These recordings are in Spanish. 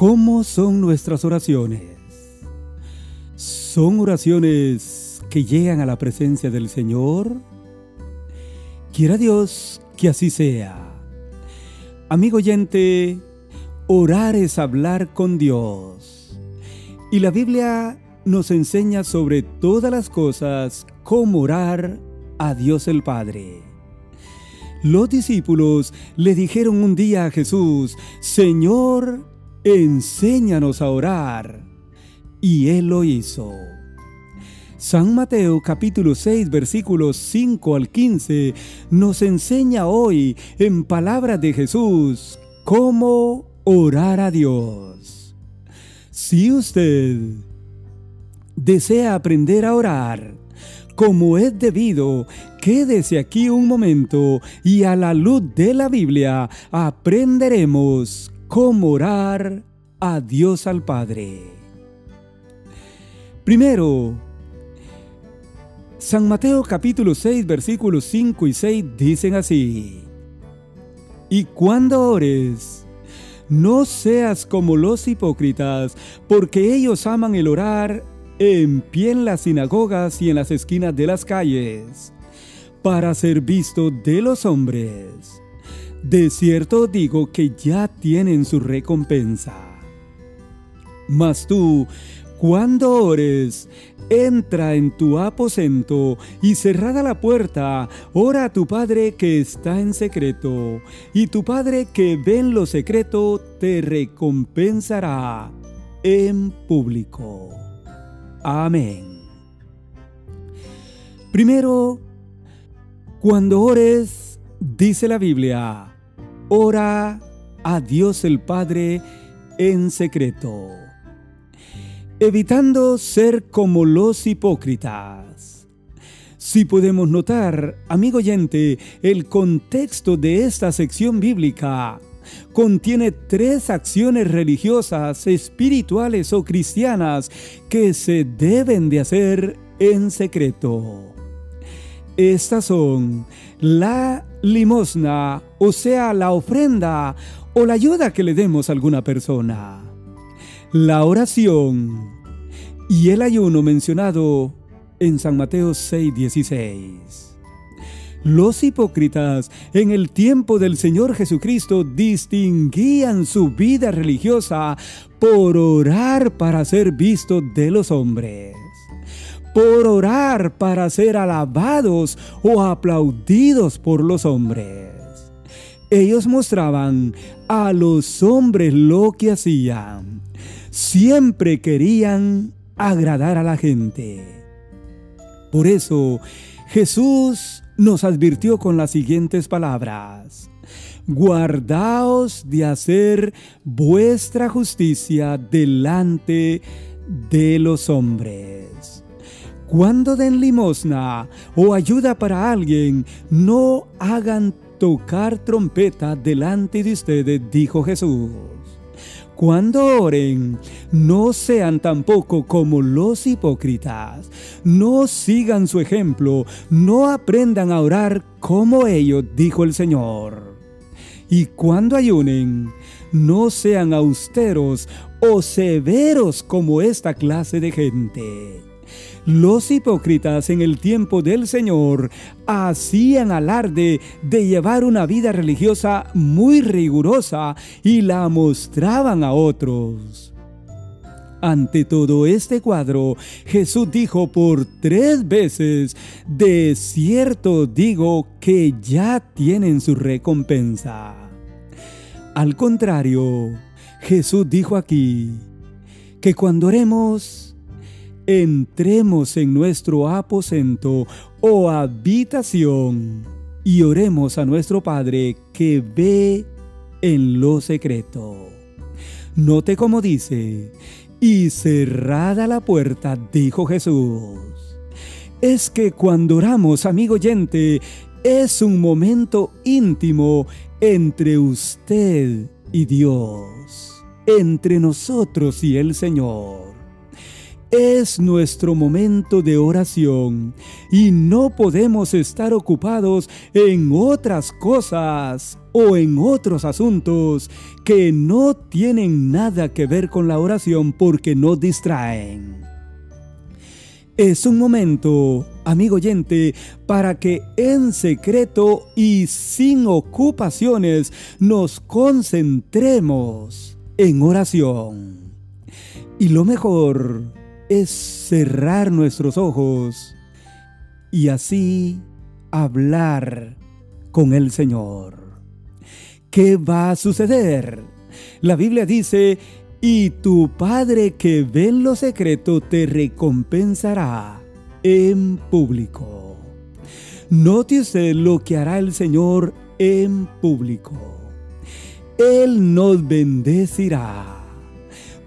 ¿Cómo son nuestras oraciones? ¿Son oraciones que llegan a la presencia del Señor? Quiera Dios que así sea. Amigo oyente, orar es hablar con Dios. Y la Biblia nos enseña sobre todas las cosas cómo orar a Dios el Padre. Los discípulos le dijeron un día a Jesús, Señor, enséñanos a orar. Y él lo hizo. San Mateo capítulo 6 versículos 5 al 15 nos enseña hoy en palabras de Jesús cómo orar a Dios. Si usted desea aprender a orar como es debido, quédese aquí un momento y a la luz de la Biblia aprenderemos cómo orar a Dios al Padre. Primero, San Mateo capítulo 6 versículos 5 y 6 dicen así. Y cuando ores, no seas como los hipócritas, porque ellos aman el orar en pie en las sinagogas y en las esquinas de las calles, para ser visto de los hombres. De cierto digo que ya tienen su recompensa. Mas tú, cuando ores, entra en tu aposento y cerrada la puerta, ora a tu Padre que está en secreto, y tu Padre que ve en lo secreto te recompensará en público. Amén. Primero, cuando ores, dice la Biblia, ora a Dios el Padre en secreto, evitando ser como los hipócritas. Si podemos notar, amigo oyente, el contexto de esta sección bíblica contiene tres acciones religiosas, espirituales o cristianas que se deben de hacer en secreto. Estas son la limosna, o sea, la ofrenda o la ayuda que le demos a alguna persona, la oración y el ayuno mencionado en San Mateo 6:16. Los hipócritas en el tiempo del Señor Jesucristo distinguían su vida religiosa por orar para ser vistos de los hombres, por orar para ser alabados o aplaudidos por los hombres. Ellos mostraban a los hombres lo que hacían. Siempre querían agradar a la gente. Por eso Jesús nos advirtió con las siguientes palabras. Guardaos de hacer vuestra justicia delante de los hombres. Cuando den limosna o ayuda para alguien, no hagan tocar trompeta delante de ustedes, dijo Jesús. Cuando oren, no sean tampoco como los hipócritas. No sigan su ejemplo, no aprendan a orar como ellos, dijo el Señor. Y cuando ayunen, no sean austeros o severos como esta clase de gente los hipócritas en el tiempo del Señor hacían alarde de llevar una vida religiosa muy rigurosa y la mostraban a otros. Ante todo este cuadro, Jesús dijo por tres veces, de cierto digo que ya tienen su recompensa. Al contrario, Jesús dijo aquí que cuando oremos, entremos en nuestro aposento o habitación y oremos a nuestro Padre que ve en lo secreto. Note como dice, y cerrada la puerta, dijo Jesús. Es que cuando oramos, amigo oyente, es un momento íntimo entre usted y Dios, entre nosotros y el Señor. Es nuestro momento de oración y no podemos estar ocupados en otras cosas o en otros asuntos que no tienen nada que ver con la oración porque nos distraen. Es un momento, amigo oyente, para que en secreto y sin ocupaciones nos concentremos en oración. Y lo mejor es cerrar nuestros ojos y así hablar con el Señor. ¿Qué va a suceder? La Biblia dice, y tu Padre que ve en lo secreto te recompensará en público. Note usted lo que hará el Señor en público. Él nos bendecirá.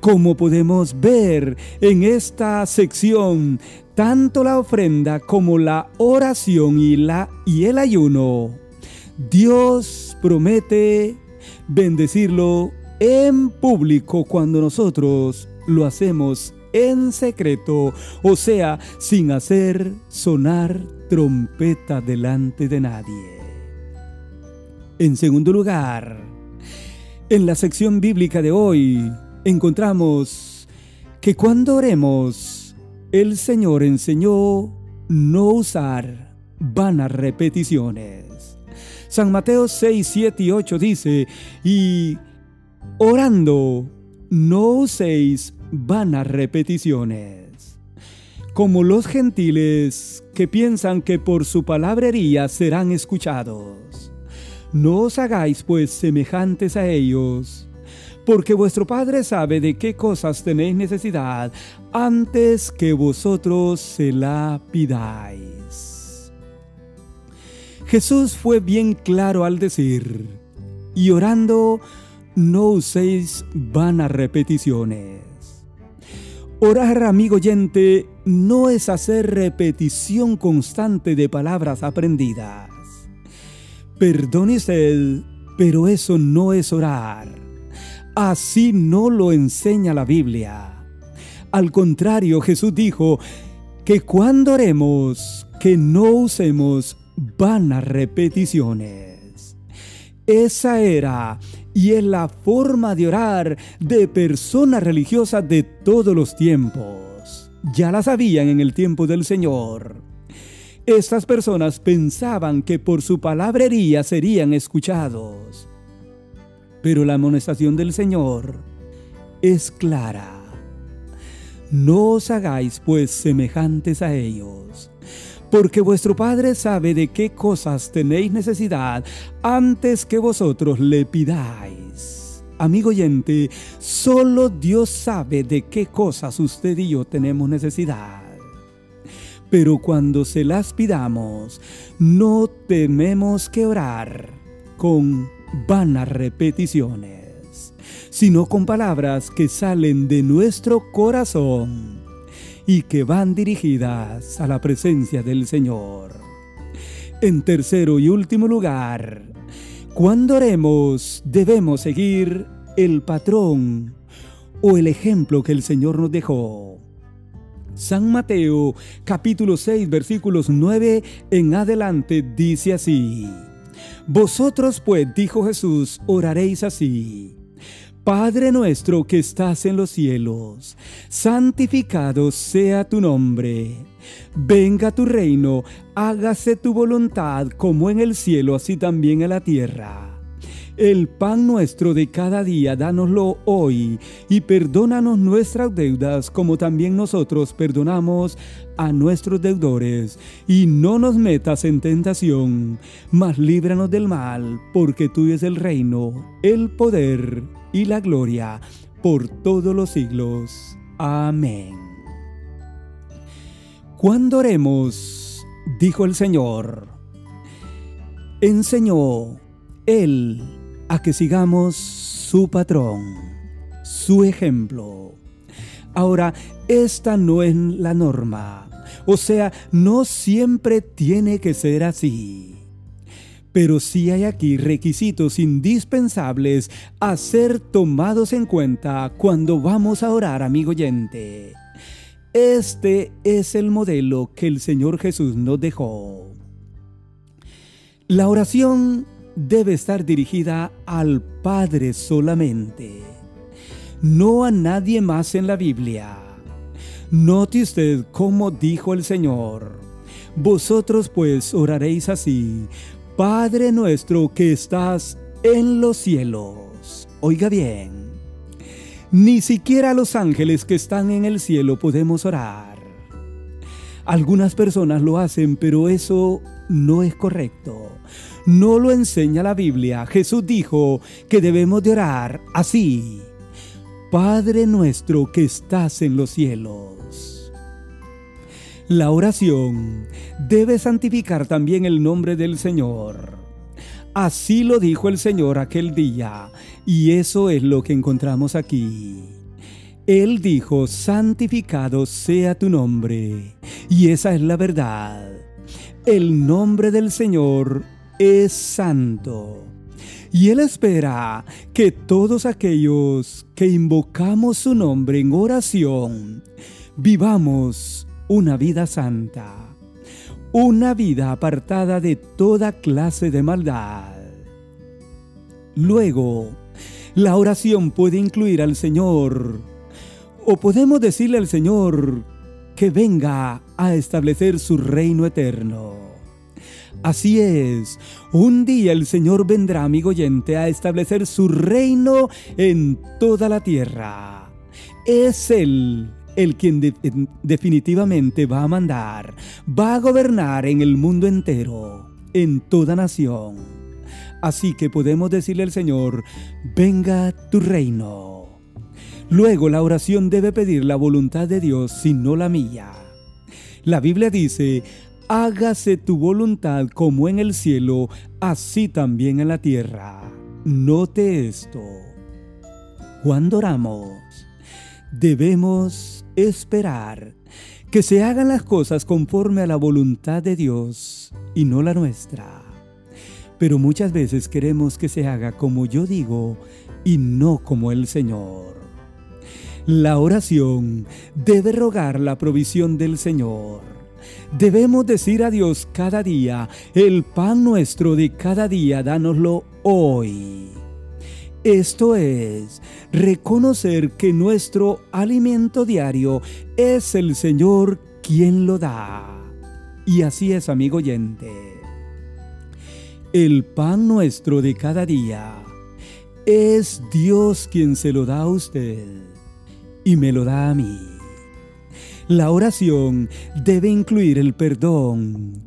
Como podemos ver en esta sección, tanto la ofrenda como la oración y, la, y el ayuno, Dios promete bendecirlo en público cuando nosotros lo hacemos en secreto, o sea, sin hacer sonar trompeta delante de nadie. En segundo lugar, en la sección bíblica de hoy encontramos que cuando oremos, el Señor enseñó no usar vanas repeticiones. San Mateo 6, 7 y 8 dice, y Orando, no uséis vanas repeticiones, como los gentiles que piensan que por su palabrería serán escuchados. No os hagáis pues semejantes a ellos, porque vuestro Padre sabe de qué cosas tenéis necesidad antes que vosotros se la pidáis. Jesús fue bien claro al decir, y orando, no uséis vanas repeticiones. Orar, amigo oyente, no es hacer repetición constante de palabras aprendidas. Perdone usted, pero eso no es orar. Así no lo enseña la Biblia. Al contrario, Jesús dijo que cuando oremos, que no usemos vanas repeticiones. Esa era y es la forma de orar de personas religiosas de todos los tiempos. Ya la sabían en el tiempo del Señor. Estas personas pensaban que por su palabrería serían escuchados. Pero la amonestación del Señor es clara. No os hagáis pues semejantes a ellos porque vuestro Padre sabe de qué cosas tenéis necesidad antes que vosotros le pidáis. Amigo oyente, solo Dios sabe de qué cosas usted y yo tenemos necesidad. Pero cuando se las pidamos, no tememos que orar con vanas repeticiones, sino con palabras que salen de nuestro corazón y que van dirigidas a la presencia del Señor. En tercero y último lugar, cuando oremos debemos seguir el patrón o el ejemplo que el Señor nos dejó. San Mateo capítulo 6 versículos 9 en adelante dice así. Vosotros pues, dijo Jesús, oraréis así. Padre nuestro que estás en los cielos, santificado sea tu nombre. Venga tu reino, hágase tu voluntad como en el cielo, así también en la tierra. El pan nuestro de cada día, dánoslo hoy, y perdónanos nuestras deudas, como también nosotros perdonamos a nuestros deudores. Y no nos metas en tentación, mas líbranos del mal, porque tuyo es el reino, el poder y la gloria por todos los siglos. Amén. Cuando oremos, dijo el Señor, enseñó Él a que sigamos su patrón, su ejemplo. Ahora, esta no es la norma, o sea, no siempre tiene que ser así. Pero sí hay aquí requisitos indispensables a ser tomados en cuenta cuando vamos a orar, amigo oyente. Este es el modelo que el Señor Jesús nos dejó. La oración debe estar dirigida al Padre solamente, no a nadie más en la Biblia. Note usted cómo dijo el Señor. Vosotros pues oraréis así, Padre nuestro que estás en los cielos. Oiga bien, ni siquiera los ángeles que están en el cielo podemos orar. Algunas personas lo hacen, pero eso no es correcto. No lo enseña la Biblia. Jesús dijo que debemos de orar así. Padre nuestro que estás en los cielos. La oración debe santificar también el nombre del Señor. Así lo dijo el Señor aquel día, y eso es lo que encontramos aquí. Él dijo, santificado sea tu nombre, y esa es la verdad. El nombre del Señor es santo. Y Él espera que todos aquellos que invocamos su nombre en oración, vivamos una vida santa, una vida apartada de toda clase de maldad. Luego, la oración puede incluir al Señor, o podemos decirle al Señor que venga a establecer su reino eterno. Así es, un día el Señor vendrá, amigo oyente, a establecer su reino en toda la tierra. Es Él el quien definitivamente va a mandar, va a gobernar en el mundo entero, en toda nación. Así que podemos decirle al Señor, venga tu reino. Luego la oración debe pedir la voluntad de Dios y no la mía. La Biblia dice, hágase tu voluntad como en el cielo, así también en la tierra. Note esto. Cuando oramos, debemos esperar que se hagan las cosas conforme a la voluntad de Dios y no la nuestra. Pero muchas veces queremos que se haga como yo digo y no como el Señor. La oración debe rogar la provisión del Señor. Debemos decir a Dios cada día, el pan nuestro de cada día, dánoslo hoy. Esto es, reconocer que nuestro alimento diario es el Señor quien lo da. Y así es, amigo oyente. El pan nuestro de cada día es Dios quien se lo da a usted y me lo da a mí. La oración debe incluir el perdón.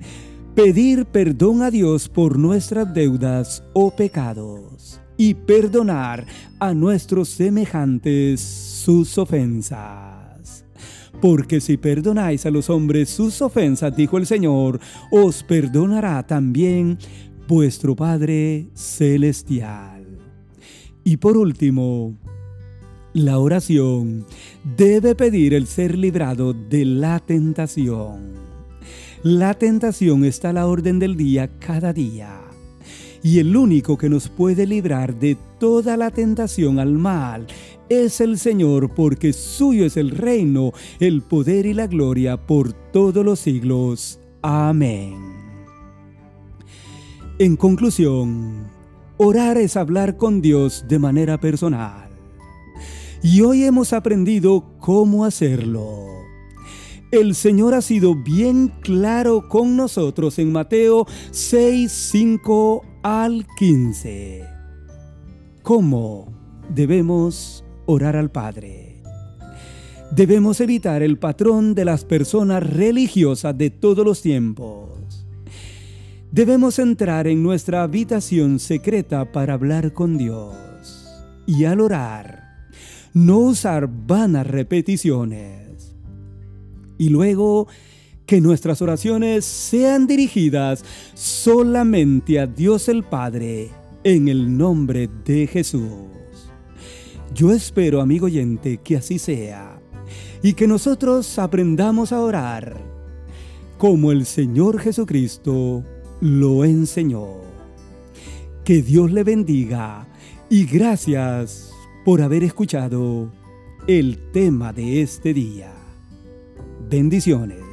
Pedir perdón a Dios por nuestras deudas o pecados y perdonar a nuestros semejantes sus ofensas. Porque si perdonáis a los hombres sus ofensas, dijo el Señor, os perdonará también vuestro Padre Celestial. Y por último, la oración debe pedir el ser librado de la tentación. La tentación está a la orden del día cada día. Y el único que nos puede librar de toda la tentación al mal es el Señor, porque suyo es el reino, el poder y la gloria por todos los siglos. Amén. En conclusión, orar es hablar con Dios de manera personal y hoy hemos aprendido cómo hacerlo. El Señor ha sido bien claro con nosotros en Mateo 6, 5 al 15. ¿Cómo debemos orar al Padre? Debemos evitar el patrón de las personas religiosas de todos los tiempos. Debemos entrar en nuestra habitación secreta para hablar con Dios. Y al orar, no usar vanas repeticiones. Y luego que nuestras oraciones sean dirigidas solamente a Dios el Padre en el nombre de Jesús. Yo espero, amigo oyente, que así sea y que nosotros aprendamos a orar como el Señor Jesucristo lo enseñó. Que Dios le bendiga y gracias por haber escuchado el tema de este día. Bendiciones.